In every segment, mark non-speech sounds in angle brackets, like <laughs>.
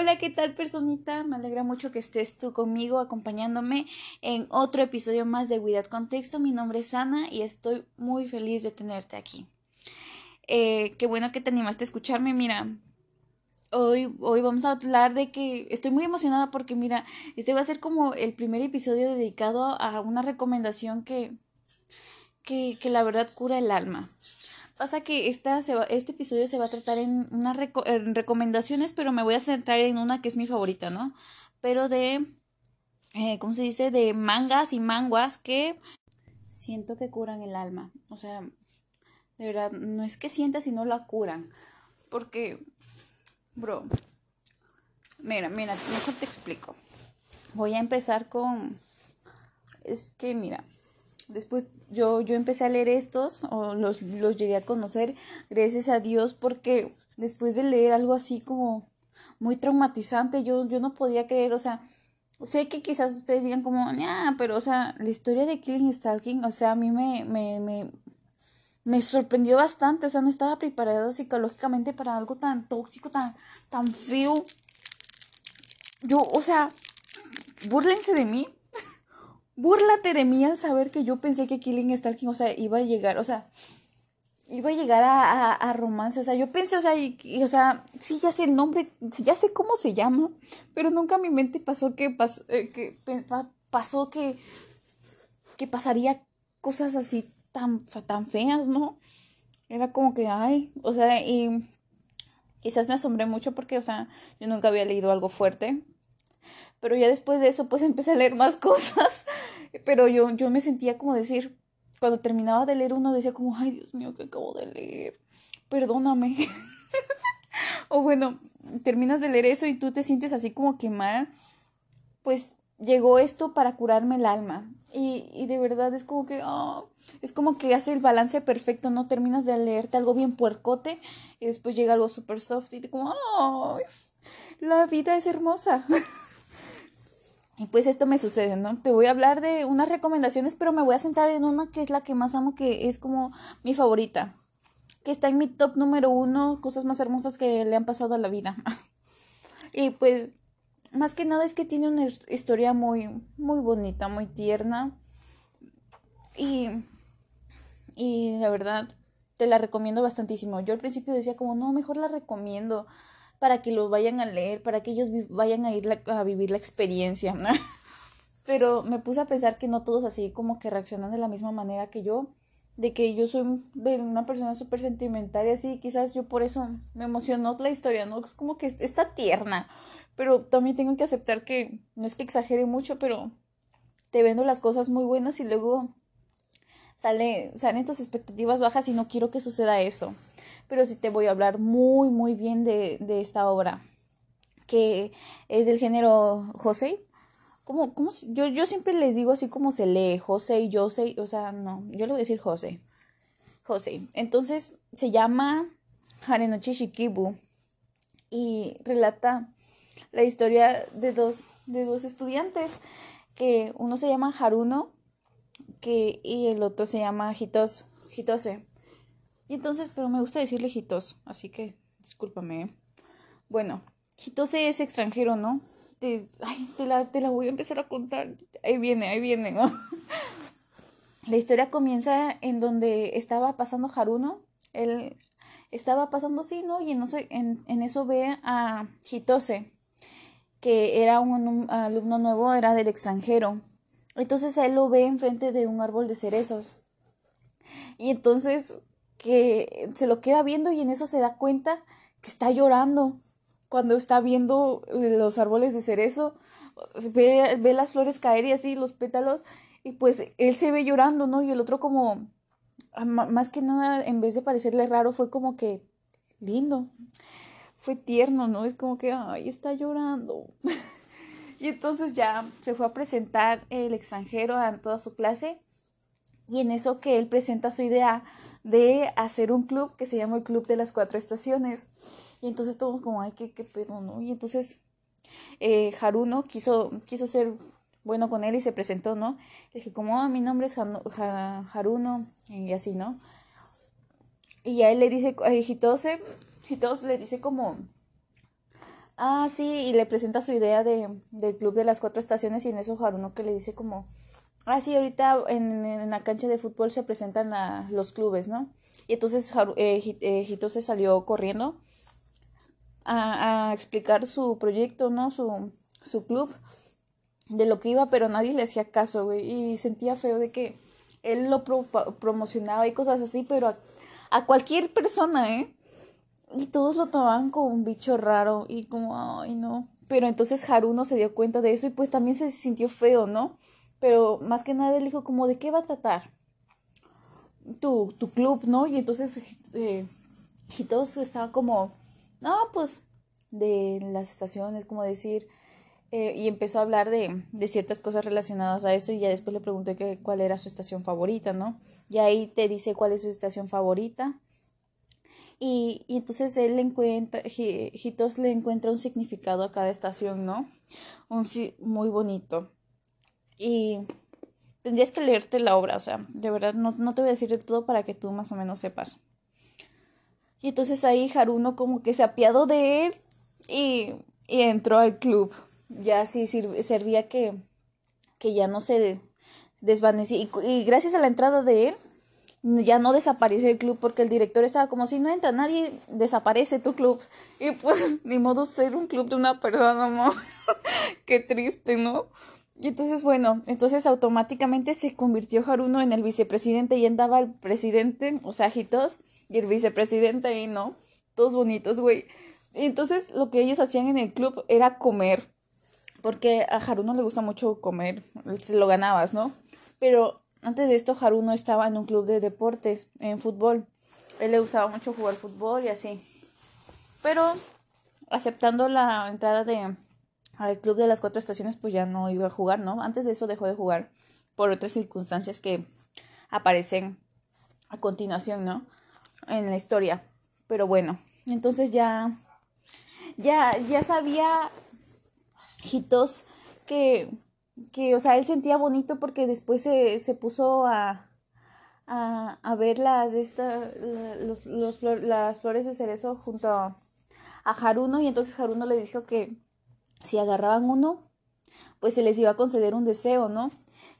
Hola, ¿qué tal personita? Me alegra mucho que estés tú conmigo acompañándome en otro episodio más de Without Contexto. Mi nombre es Ana y estoy muy feliz de tenerte aquí. Eh, qué bueno que te animaste a escucharme. Mira, hoy, hoy vamos a hablar de que estoy muy emocionada porque mira, este va a ser como el primer episodio dedicado a una recomendación que, que, que la verdad cura el alma. Pasa que esta se va, este episodio se va a tratar en unas recomendaciones, pero me voy a centrar en una que es mi favorita, ¿no? Pero de, eh, ¿cómo se dice? De mangas y manguas que siento que curan el alma. O sea, de verdad, no es que sienta, sino la curan. Porque, bro, mira, mira, mejor te explico. Voy a empezar con... Es que, mira, Después yo, yo empecé a leer estos, o los, los llegué a conocer, gracias a Dios, porque después de leer algo así como muy traumatizante, yo, yo no podía creer, o sea, sé que quizás ustedes digan como, ah, pero, o sea, la historia de Killing Stalking, o sea, a mí me, me, me, me sorprendió bastante, o sea, no estaba preparada psicológicamente para algo tan tóxico, tan, tan feo. Yo, o sea, burlense de mí, búrlate de mí al saber que yo pensé que Killing Stalking, o sea, iba a llegar, o sea, iba a llegar a, a, romance, o sea, yo pensé, o sea, y, o sea, sí, ya sé el nombre, ya sé cómo se llama, pero nunca a mi mente pasó que, eh, que pasó que, que pasaría cosas así tan, tan feas, ¿no? Era como que, ay, o sea, y quizás me asombré mucho porque, o sea, yo nunca había leído algo fuerte, pero ya después de eso pues empecé a leer más cosas, <laughs> pero yo, yo me sentía como decir, cuando terminaba de leer uno decía como, ay Dios mío, que acabo de leer, perdóname. <laughs> o bueno, terminas de leer eso y tú te sientes así como que mal, pues llegó esto para curarme el alma. Y, y de verdad es como que, oh, es como que hace el balance perfecto, ¿no? Terminas de leerte algo bien puercote y después llega algo super soft y te como, oh, la vida es hermosa. <laughs> Y pues esto me sucede, ¿no? Te voy a hablar de unas recomendaciones, pero me voy a centrar en una que es la que más amo, que es como mi favorita. Que está en mi top número uno, cosas más hermosas que le han pasado a la vida. <laughs> y pues, más que nada es que tiene una historia muy, muy bonita, muy tierna. Y, y la verdad, te la recomiendo bastantísimo. Yo al principio decía como, no, mejor la recomiendo para que lo vayan a leer, para que ellos vayan a ir a vivir la experiencia. <laughs> Pero me puse a pensar que no todos así como que reaccionan de la misma manera que yo, de que yo soy de una persona súper sentimental y así, quizás yo por eso me emocionó la historia, ¿no? Es como que está tierna, pero también tengo que aceptar que no es que exagere mucho, pero te vendo las cosas muy buenas y luego sale, salen tus expectativas bajas y no quiero que suceda eso pero sí te voy a hablar muy, muy bien de, de esta obra, que es del género José. ¿Cómo, cómo, yo, yo siempre le digo así como se lee, José y José, o sea, no, yo le voy a decir José. José. Entonces se llama Harenochi Shikibu y relata la historia de dos, de dos estudiantes, que uno se llama Haruno que, y el otro se llama Hitos, Hitose. Y entonces, pero me gusta decirle Hitos, así que discúlpame. ¿eh? Bueno, Hitose es extranjero, ¿no? Te, ay, te la, te la voy a empezar a contar. Ahí viene, ahí viene, ¿no? <laughs> la historia comienza en donde estaba pasando Haruno. Él estaba pasando así, ¿no? Y en, en, en eso ve a Hitose, que era un, un, alumno nuevo, era del extranjero. Entonces él lo ve enfrente de un árbol de cerezos. Y entonces que se lo queda viendo y en eso se da cuenta que está llorando cuando está viendo los árboles de cerezo, ve, ve las flores caer y así los pétalos y pues él se ve llorando, ¿no? Y el otro como, más que nada, en vez de parecerle raro, fue como que lindo, fue tierno, ¿no? Es como que, ay, está llorando. <laughs> y entonces ya se fue a presentar el extranjero a toda su clase y en eso que él presenta su idea de hacer un club que se llama el Club de las Cuatro Estaciones. Y entonces todos como, ay, qué, qué pedo, ¿no? Y entonces eh, Haruno quiso, quiso ser bueno con él y se presentó, ¿no? Le dije, como, oh, mi nombre es Haruno, y así, ¿no? Y a él le dice, a le dice como, Ah, sí, y le presenta su idea de, del club de las cuatro estaciones y en eso Haruno que le dice como, ah, sí, ahorita en, en la cancha de fútbol se presentan los clubes, ¿no? Y entonces eh, eh, Hito se salió corriendo a, a, explicar su proyecto, ¿no? Su, su club, de lo que iba, pero nadie le hacía caso, güey, y sentía feo de que él lo promocionaba y cosas así, pero a, a cualquier persona, ¿eh? Y todos lo tomaban como un bicho raro y como, ay, no. Pero entonces Haruno se dio cuenta de eso y pues también se sintió feo, ¿no? Pero más que nada él dijo como, ¿de qué va a tratar? Tu, tu club, ¿no? Y entonces eh, estaban como, no, pues de las estaciones, como decir, eh, y empezó a hablar de, de, ciertas cosas relacionadas a eso y ya después le pregunté que, cuál era su estación favorita, ¿no? Y ahí te dice cuál es su estación favorita y, y entonces él le encuentra, Hitos le encuentra un significado a cada estación, ¿no? Un muy bonito. Y tendrías que leerte la obra, o sea, de verdad no, no te voy a decir de todo para que tú más o menos sepas. Y entonces ahí Haruno como que se apiadó de él y, y entró al club. Ya sí servía que, que ya no se desvanecía. Y, y gracias a la entrada de él, ya no desapareció el club porque el director estaba como si no entra nadie, desaparece tu club. Y pues <laughs> ni modo ser un club de una persona, ¿no? <laughs> Qué triste, ¿no? Y entonces, bueno, entonces automáticamente se convirtió Haruno en el vicepresidente y andaba el presidente, o sea, Hitos, y el vicepresidente ahí, ¿no? Todos bonitos, güey. Y entonces lo que ellos hacían en el club era comer, porque a Haruno le gusta mucho comer, se lo ganabas, ¿no? Pero antes de esto, Haruno estaba en un club de deportes, en fútbol. Él le gustaba mucho jugar fútbol y así. Pero aceptando la entrada de al club de las cuatro estaciones, pues ya no iba a jugar, ¿no? Antes de eso dejó de jugar por otras circunstancias que aparecen a continuación, ¿no? En la historia. Pero bueno, entonces ya ya ya sabía Hitos que que, o sea, él sentía bonito porque después se, se puso a, a, a ver las, esta, los, los, las flores de cerezo junto a, a Haruno y entonces Haruno le dijo que si agarraban uno, pues se les iba a conceder un deseo, ¿no?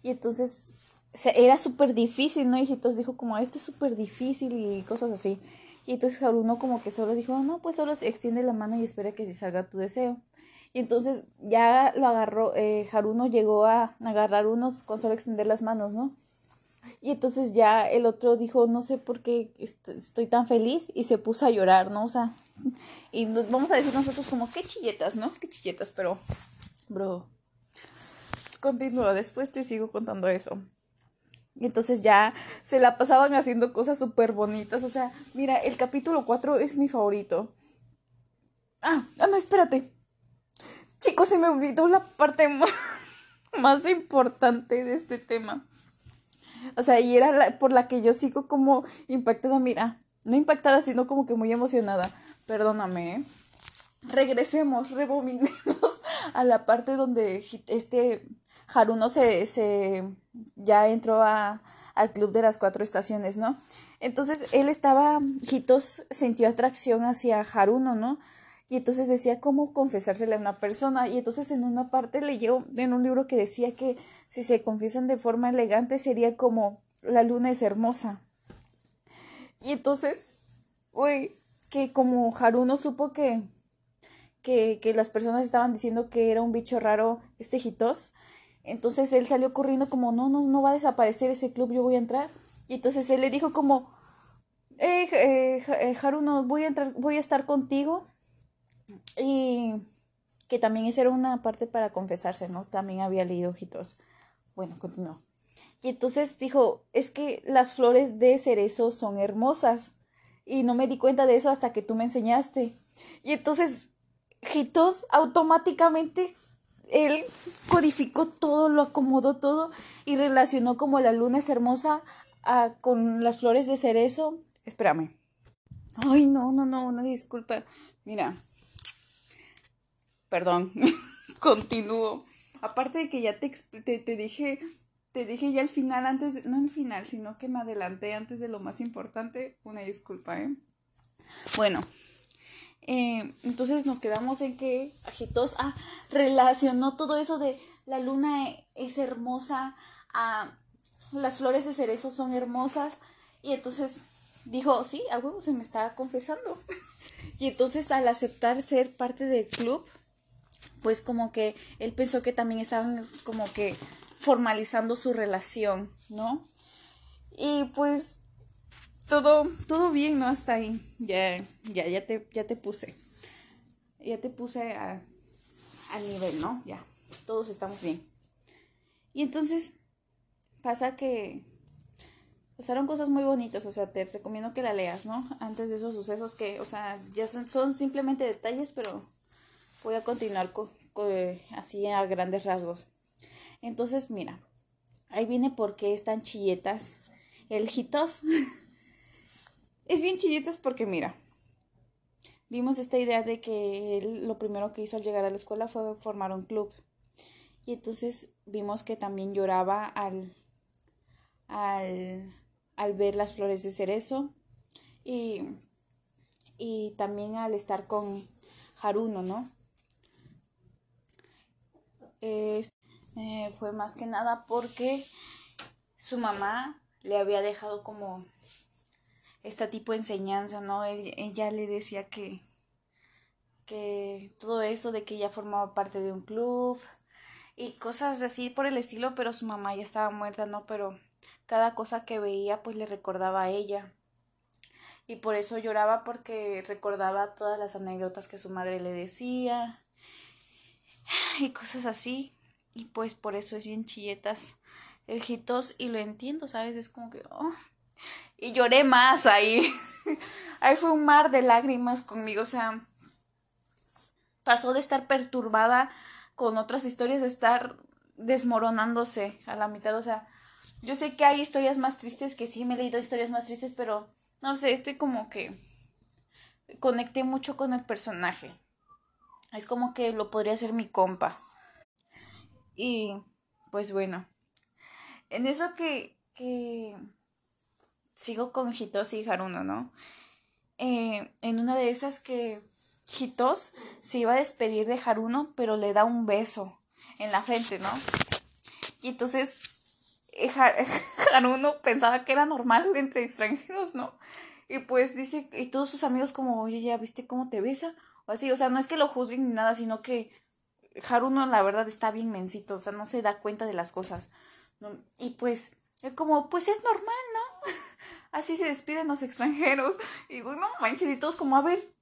Y entonces era súper difícil, ¿no? Entonces dijo como, este es súper difícil y cosas así. Y entonces Haruno como que solo dijo, no, pues solo extiende la mano y espera que se salga tu deseo. Y entonces ya lo agarró, eh, Haruno llegó a agarrar unos con solo extender las manos, ¿no? Y entonces ya el otro dijo, no sé por qué estoy tan feliz y se puso a llorar, ¿no? O sea, y nos, vamos a decir nosotros como, qué chilletas, ¿no? Qué chilletas, pero, bro, continúa, después te sigo contando eso. Y entonces ya se la pasaban haciendo cosas súper bonitas. O sea, mira, el capítulo 4 es mi favorito. Ah, ah, no, espérate. Chicos, se me olvidó la parte <laughs> más, importante de este tema. O sea, y era la, por la que yo sigo como impactada, mira, no impactada, sino como que muy emocionada. Perdóname, ¿eh? Regresemos, <laughs> rebobinemos a la parte donde este Haruno se, se ya entró a, al club de las cuatro estaciones, ¿no? Entonces él estaba, Hitos sintió atracción hacia Haruno, ¿no? Y entonces decía cómo confesársele a una persona. Y entonces en una parte leyó en un libro que decía que si se confiesan de forma elegante sería como la luna es hermosa. Y entonces, uy, que como Haruno supo que, que, que las personas estaban diciendo que era un bicho raro este Hitos, entonces él salió corriendo como, no, no, no va a desaparecer ese club, yo voy a entrar. Y entonces él le dijo como, eh, eh, eh Haruno, voy a entrar, voy a estar contigo y que también esa era una parte para confesarse, ¿no? También había leído ojitos. Bueno, continuó. Y entonces dijo, es que las flores de cerezo son hermosas. Y no me di cuenta de eso hasta que tú me enseñaste. Y entonces, Jitos automáticamente, él codificó todo, lo acomodó todo y relacionó como la luna es hermosa a, con las flores de cerezo. Espérame. Ay, no, no, no, una disculpa. Mira, perdón, <laughs> continúo. Aparte de que ya te, te, dije, te dije ya al final, antes, de, no el final, sino que me adelanté antes de lo más importante, una disculpa, ¿eh? Bueno, eh, entonces nos quedamos en que Agitos ah, relacionó todo eso de la luna es hermosa, las flores de cerezo son hermosas, y entonces dijo, sí, a huevo se me está confesando. <laughs> y entonces al aceptar ser parte del club, pues como que él pensó que también estaban como que formalizando su relación, ¿no? Y pues todo, todo bien, ¿no? Hasta ahí. Ya, ya, ya te, ya te puse. Ya te puse a, al nivel, ¿no? Ya. Todos estamos bien. Y entonces pasa que pasaron cosas muy bonitas, o sea, te recomiendo que la leas, ¿no? Antes de esos sucesos que, o sea, ya son, son simplemente detalles, pero voy a continuar con, así a grandes rasgos. Entonces, mira, ahí viene por qué están chilletas. El jitos <laughs> es bien chilletas porque, mira, vimos esta idea de que él lo primero que hizo al llegar a la escuela fue formar un club. Y entonces vimos que también lloraba al, al, al ver las flores de cerezo y, y también al estar con Haruno, ¿no? Eh, fue más que nada porque su mamá le había dejado como esta tipo de enseñanza, ¿no? Ella le decía que, que todo eso de que ella formaba parte de un club y cosas así por el estilo, pero su mamá ya estaba muerta, ¿no? Pero cada cosa que veía pues le recordaba a ella. Y por eso lloraba porque recordaba todas las anécdotas que su madre le decía y cosas así. Y pues por eso es bien chilletas el jitos y lo entiendo, ¿sabes? Es como que... Oh. Y lloré más ahí. <laughs> ahí fue un mar de lágrimas conmigo, o sea... Pasó de estar perturbada con otras historias de estar desmoronándose a la mitad, o sea... Yo sé que hay historias más tristes, que sí me he leído historias más tristes, pero no sé, este como que conecté mucho con el personaje. Es como que lo podría ser mi compa. Y pues bueno, en eso que, que sigo con Hitos y Haruno, ¿no? Eh, en una de esas que Hitos se iba a despedir de Haruno, pero le da un beso en la frente, ¿no? Y entonces eh, <laughs> Haruno pensaba que era normal entre extranjeros, ¿no? Y pues dice, y todos sus amigos como, oye, ya viste cómo te besa, o así, o sea, no es que lo juzguen ni nada, sino que Haruno la verdad está bien mencito, o sea, no se da cuenta de las cosas. Y pues, es como, pues es normal, ¿no? <laughs> Así se despiden los extranjeros. <laughs> Y bueno, manches, y todos como, a ver,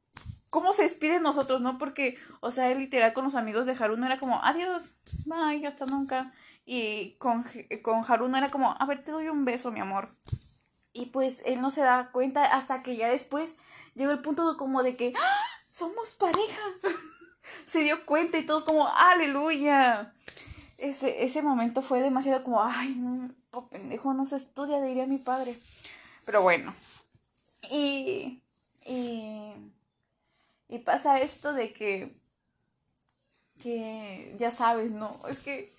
¿cómo se despiden nosotros, no? Porque, o sea, él literal con los amigos de Haruno era como, adiós, bye, hasta nunca. Y con, con Haruno era como, a ver, te doy un beso, mi amor. Y pues él no se da cuenta hasta que ya después llegó el punto como de que, ¡Ah! somos pareja. <laughs> se dio cuenta y todos como, aleluya. Ese, ese momento fue demasiado como, ay, no, pendejo, no se estudia, diría mi padre. Pero bueno. Y, y, y pasa esto de que, que, ya sabes, ¿no? Es que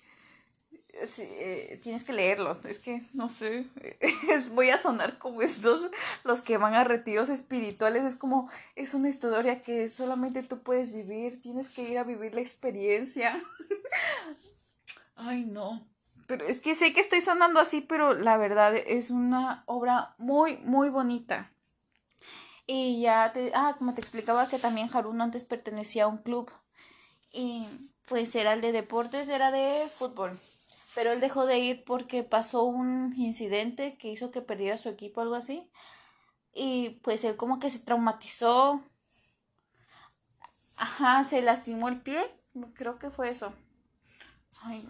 eh, tienes que leerlo. Es que, no sé, <laughs> voy a sonar como estos, los que van a retiros espirituales. Es como, es una historia que solamente tú puedes vivir. Tienes que ir a vivir la experiencia. <laughs> Ay, no. Pero es que sé que estoy sonando así, pero la verdad es una obra muy, muy bonita. Y ya te, ah, como te explicaba que también Haruno antes pertenecía a un club. Y pues era el de deportes, era de fútbol pero él dejó de ir porque pasó un incidente que hizo que perdiera su equipo, algo así. Y pues él como que se traumatizó. Ajá, se lastimó el pie. Creo que fue eso. Ay,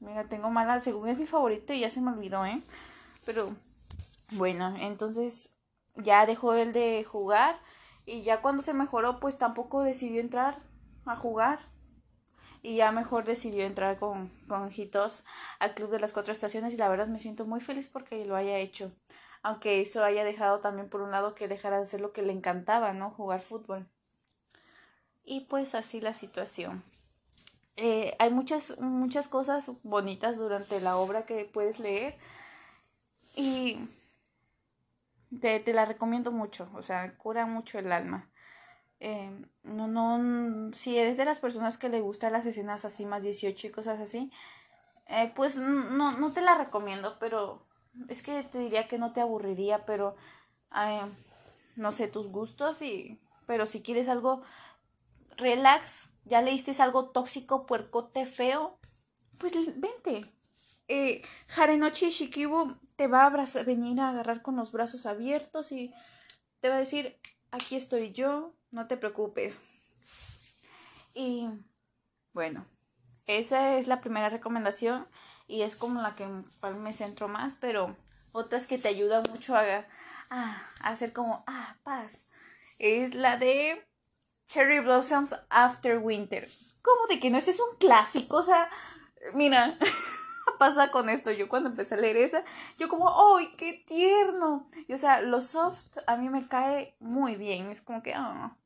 mira, tengo mala. Según es mi favorito y ya se me olvidó, ¿eh? Pero bueno, entonces ya dejó él de jugar. Y ya cuando se mejoró, pues tampoco decidió entrar a jugar y ya mejor decidió entrar con, con Hitos al Club de las Cuatro Estaciones y la verdad me siento muy feliz porque lo haya hecho. Aunque eso haya dejado también por un lado que dejara de hacer lo que le encantaba, ¿no? Jugar fútbol. Y pues así la situación. Eh, hay muchas, muchas cosas bonitas durante la obra que puedes leer y te, te la recomiendo mucho, o sea, cura mucho el alma. Eh, no, no, si eres de las personas que le gustan las escenas así más 18 y cosas así, eh, pues no, no te la recomiendo, pero es que te diría que no te aburriría, pero no sé tus gustos y pero si quieres algo relax, ya leíste algo tóxico, puercote, feo, pues vente. Eh, Harenochi Shikibu te va a venir a agarrar con los brazos abiertos y te va a decir, aquí estoy yo, no te preocupes. Y bueno, esa es la primera recomendación y es como la que me centro más, pero otras que te ayudan mucho a, hacer como, ah, paz, es la de Cherry Blossoms After Winter. ¿Cómo de que no? Ese es un clásico, o sea, mira, <laughs> pasa con esto. Yo cuando empecé a leer esa, yo como, ¡ay, qué tierno! Y o sea, lo soft a mí me cae muy bien. Es como que, ah.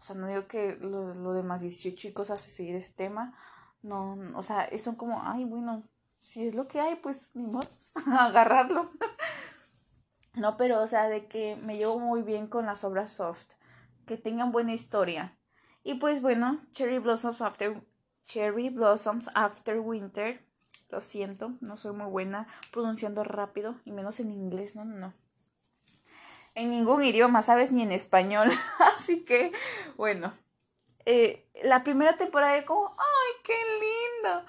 O sea, no digo que lo, lo demás 18 y cosas seguir ese tema. No, o sea, son como, ay, bueno, si es lo que hay, pues ni modo, <laughs> agarrarlo. no, pero, o sea, de que me llevo muy bien con las obras soft, que tengan buena historia. Y pues bueno, Cherry Blossoms After Cherry Blossoms After Winter. Lo siento, no soy muy buena pronunciando rápido y menos en inglés, no, no, no. En ningún idioma, ¿sabes? Ni en español. <laughs> Así que, bueno. Eh, la primera temporada de como, ¡ay, qué lindo!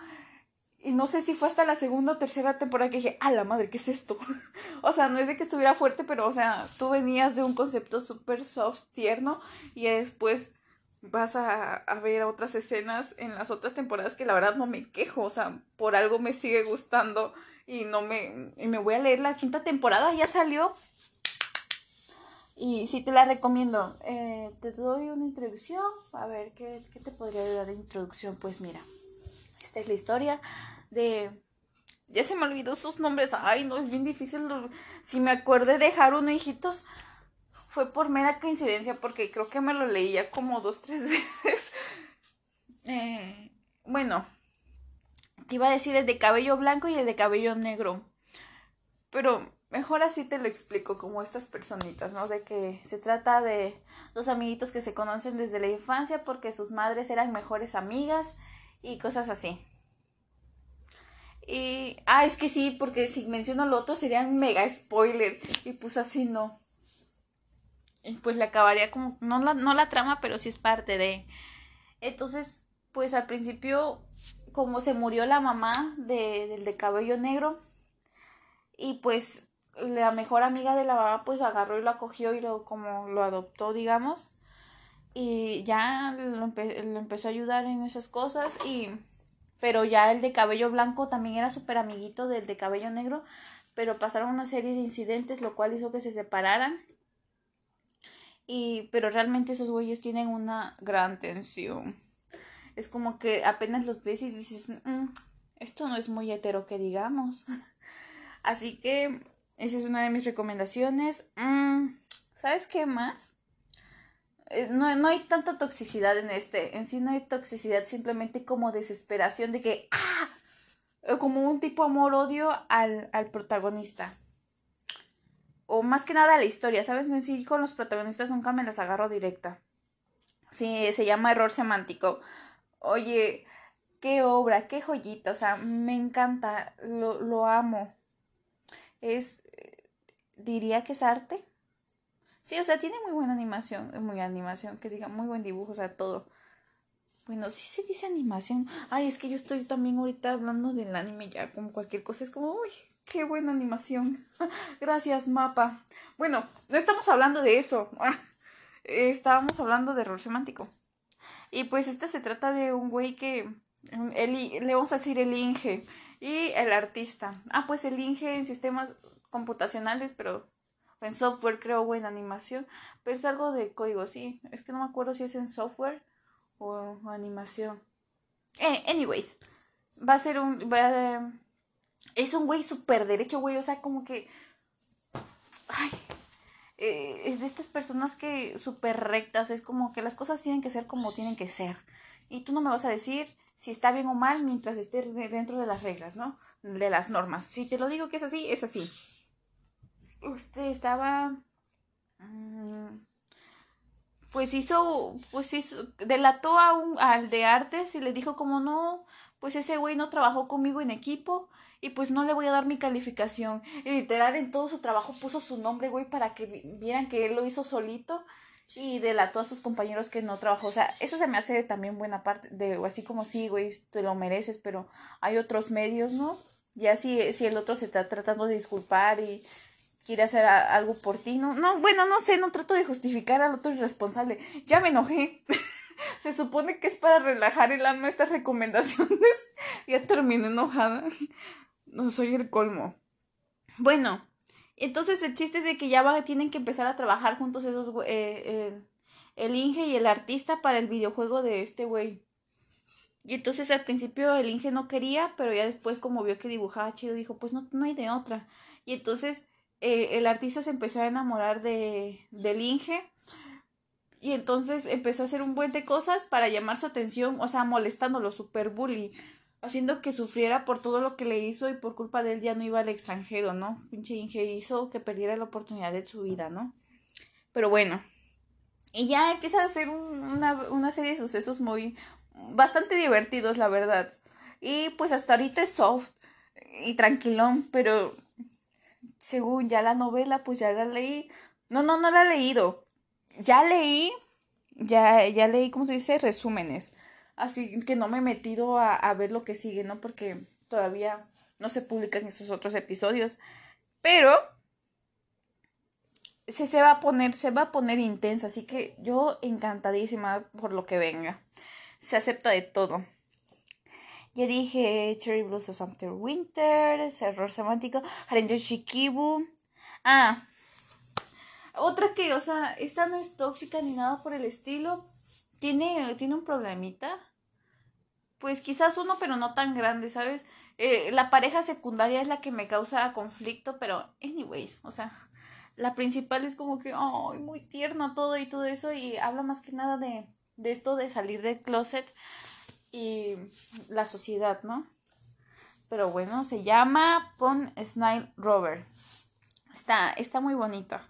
Y no sé si fue hasta la segunda o tercera temporada que dije, ¡a la madre, qué es esto! <laughs> o sea, no es de que estuviera fuerte, pero, o sea, tú venías de un concepto súper soft, tierno, y después vas a, a, ver otras escenas en las otras temporadas que la verdad no me quejo, o sea, por algo me sigue gustando y no me, y me voy a leer la quinta temporada, ya salió. Y sí te la recomiendo. Eh, te doy una introducción. A ver, ¿qué, ¿qué te podría dar de introducción? Pues mira, esta es la historia de ya se me olvidó sus nombres. Ay, no, es bien difícil. Si me acuerdo de Haruno, hijitos, fue por mera coincidencia porque creo que me lo leía como dos, tres <laughs> veces. Eh, bueno, te iba a decir el de cabello blanco y el de cabello negro. Pero mejor así te lo explico, como estas personitas, ¿no? De que se trata de dos amiguitos que se conocen desde la infancia porque sus madres eran mejores amigas y cosas así. Y, ah, es que sí, porque si menciono lo otro sería un mega spoiler. Y pues así no. Y pues le acabaría como, no la, no la trama, pero sí es parte de. Entonces, pues al principio, como se murió la mamá de, del de cabello negro, y pues la mejor amiga de la mamá pues agarró y lo acogió y lo como lo adoptó, digamos. Y ya lo, lo empezó a ayudar en esas cosas y pero ya el de cabello blanco también era súper amiguito del de cabello negro, pero pasaron una serie de incidentes, lo cual hizo que se separaran. Y, pero realmente esos güeyes tienen una gran tensión. Es como que apenas los ves y dices, mm, esto no es muy hetero que digamos. <laughs> Así que esa es una de mis recomendaciones. Mm, ¿Sabes qué más? no, no, hay tanta toxicidad en este. En sí no hay toxicidad, simplemente como desesperación de que. ¡Ah! Como un tipo amor-odio al, al protagonista. O más que nada a la historia, ¿sabes? En sí con los protagonistas nunca me las agarro directa. Sí, se llama error semántico. Oye, qué obra, qué joyita. O sea, me encanta, lo, lo amo. Es. Diría que es arte Sí, o sea, tiene muy buena animación, muy animación, que diga, muy buen dibujo, o sea, todo. Bueno, sí se dice animación. Ay, es que yo estoy también ahorita hablando del anime ya, como cualquier cosa, es como, uy, qué buena animación. <laughs> Gracias, mapa. Bueno, no estamos hablando de eso. Estábamos hablando de error semántico. Y pues este se trata de un güey que, el, le vamos a decir el Inge y el artista. Ah, pues el Inge en sistemas computacionales, pero en software creo o en animación, pero es algo de código, sí, es que no me acuerdo si es en software o, animación. Eh, anyways, va a ser un... Va es un güey súper derecho, güey, o sea, como que... Ay, eh, es de estas personas que súper rectas, es como que las cosas tienen que ser como tienen que ser. Y tú no me vas a decir si está bien o mal mientras esté dentro de las reglas, ¿no? De las normas. Si te lo digo que es así, es así usted estaba... Mm, pues hizo, pues hizo, delató a un, al de artes y le dijo como no, pues ese güey no trabajó conmigo en equipo y pues no le voy a dar mi calificación. Y literal en todo su trabajo puso su nombre, güey, para que vieran que él lo hizo solito y delató a sus compañeros que no trabajó. O sea, eso se me hace también buena parte de, así como sí, güey, te lo mereces, pero hay otros medios, ¿no? Ya si, si el otro se está tratando de disculpar y quiere hacer algo por ti, no, no, bueno, no sé, no trato de justificar al otro irresponsable. Ya me enojé. <laughs> se supone que es para relajar el alma estas recomendaciones. <laughs> ya terminé enojada. No soy el colmo. Bueno, entonces el chiste es de que ya tienen que empezar a trabajar juntos esos eh, el, Inge y el artista para el videojuego de este güey. Y entonces al principio el Inge no quería, pero ya después como vio que dibujaba chido, dijo, pues no, no hay de otra. Y entonces eh, el artista se empezó a enamorar de, del Inge. Y entonces empezó a hacer un buen de cosas para llamar su atención, o sea, molestándolo, super bully haciendo que sufriera por todo lo que le hizo y por culpa de él ya no iba al extranjero, ¿no? Pinche Inge hizo que perdiera la oportunidad de su vida, ¿no? Pero bueno. Y ya empieza a hacer una, una serie de sucesos muy... bastante divertidos, la verdad. Y pues hasta ahorita es soft y tranquilón, pero según ya la novela, pues ya la leí. No, no, no la he leído. Ya leí, ya, ya leí, ¿cómo se dice? Resúmenes así que no me he metido a, ver lo que sigue, ¿no? Porque todavía no se publican esos otros episodios. Pero se, se va a poner, se va a poner intensa, así que yo encantadísima por lo que venga. Se acepta de todo. Ya dije Cherry Blues After Winter, Error Semántico, Harenjo Shikibu. Ah, otra que, o sea, esta no es tóxica ni nada por el estilo. Tiene, tiene un problemita pues quizás uno, pero no tan grande, ¿sabes? Eh, la pareja secundaria es la que me causa conflicto, pero anyways, o sea, la principal es como que, ay, muy tierno todo y todo eso, y habla más que nada de, de esto de salir del closet y la sociedad, ¿no? Pero bueno, se llama Pon Snile Rover. Está, está muy bonita.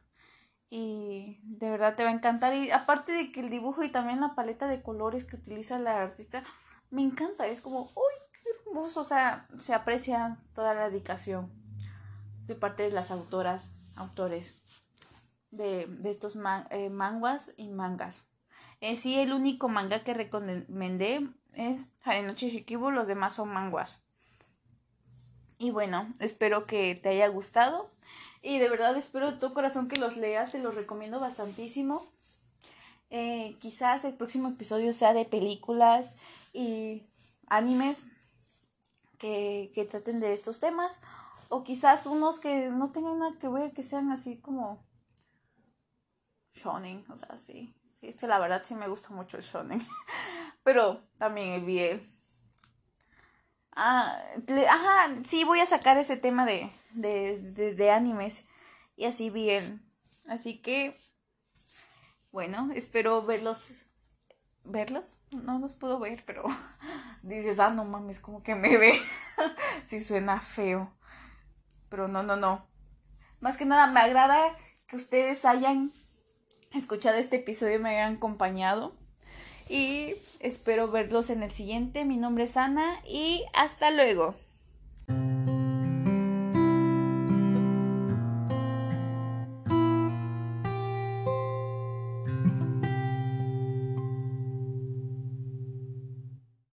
Y de verdad te va a encantar. Y aparte de que el dibujo y también la paleta de colores que utiliza la artista, me encanta, es como, uy, qué hermoso, o sea, se aprecia toda la dedicación de parte de las autoras, autores de, estos eh, manguas y mangas. En sí, el único manga que recomendé es Harenochi Shikibu, los demás son manguas. Y bueno, espero que te haya gustado. Y de verdad espero de todo corazón que los leas, te los recomiendo bastantísimo. Eh, quizás el próximo episodio sea de películas y animes que, que traten de estos temas o quizás unos que no tengan nada que ver, que sean así como shonen, o sea, sí, sí, es que la verdad sí me gusta mucho el shonen, <laughs> pero también el BL. Ah, ajá, sí, voy a sacar ese tema de, de, de, de animes y así bien. Así que, bueno, espero verlos verlos. No los puedo ver, pero <laughs> dices, ah, no mames, como que me ve. <laughs> si suena feo. Pero no, no, no. Más que nada, me agrada que ustedes hayan escuchado este episodio me hayan acompañado. Y espero verlos en el siguiente. Mi nombre es Ana y hasta luego.